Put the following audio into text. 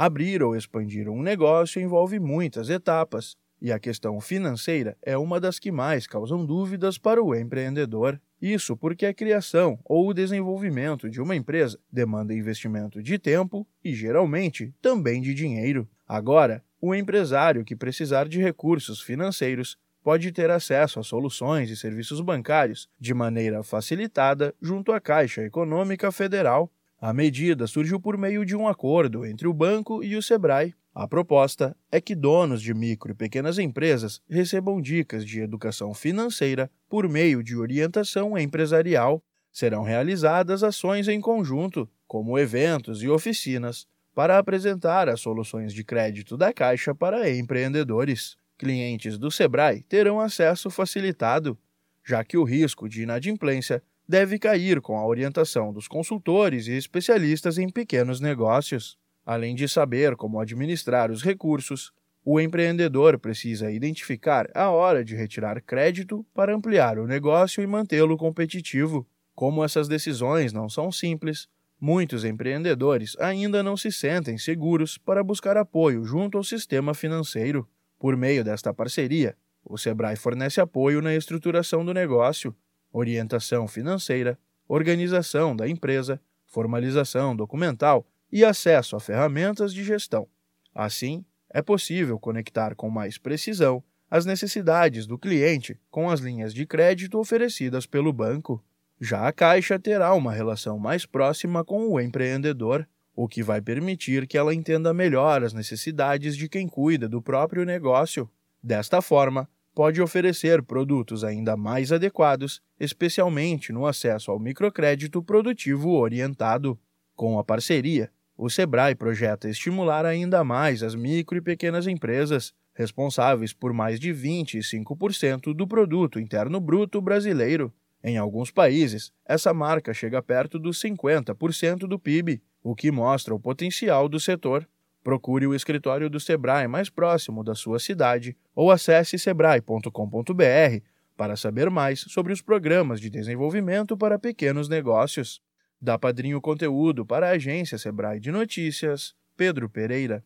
Abrir ou expandir um negócio envolve muitas etapas, e a questão financeira é uma das que mais causam dúvidas para o empreendedor. Isso porque a criação ou o desenvolvimento de uma empresa demanda investimento de tempo e, geralmente, também de dinheiro. Agora, o empresário que precisar de recursos financeiros pode ter acesso a soluções e serviços bancários de maneira facilitada junto à Caixa Econômica Federal. A medida surgiu por meio de um acordo entre o banco e o Sebrae. A proposta é que donos de micro e pequenas empresas recebam dicas de educação financeira por meio de orientação empresarial. Serão realizadas ações em conjunto, como eventos e oficinas, para apresentar as soluções de crédito da Caixa para empreendedores. Clientes do Sebrae terão acesso facilitado, já que o risco de inadimplência deve cair com a orientação dos consultores e especialistas em pequenos negócios. Além de saber como administrar os recursos, o empreendedor precisa identificar a hora de retirar crédito para ampliar o negócio e mantê-lo competitivo. Como essas decisões não são simples, muitos empreendedores ainda não se sentem seguros para buscar apoio junto ao sistema financeiro. Por meio desta parceria, o Sebrae fornece apoio na estruturação do negócio, orientação financeira, organização da empresa, formalização documental e acesso a ferramentas de gestão. Assim, é possível conectar com mais precisão as necessidades do cliente com as linhas de crédito oferecidas pelo banco. Já a Caixa terá uma relação mais próxima com o empreendedor, o que vai permitir que ela entenda melhor as necessidades de quem cuida do próprio negócio. Desta forma, pode oferecer produtos ainda mais adequados, especialmente no acesso ao microcrédito produtivo orientado. Com a parceria, o Sebrae projeta estimular ainda mais as micro e pequenas empresas, responsáveis por mais de 25% do produto interno bruto brasileiro. Em alguns países, essa marca chega perto dos 50% do PIB, o que mostra o potencial do setor. Procure o escritório do Sebrae mais próximo da sua cidade ou acesse sebrae.com.br para saber mais sobre os programas de desenvolvimento para pequenos negócios. Da Padrinho Conteúdo para a agência Sebrae de Notícias, Pedro Pereira.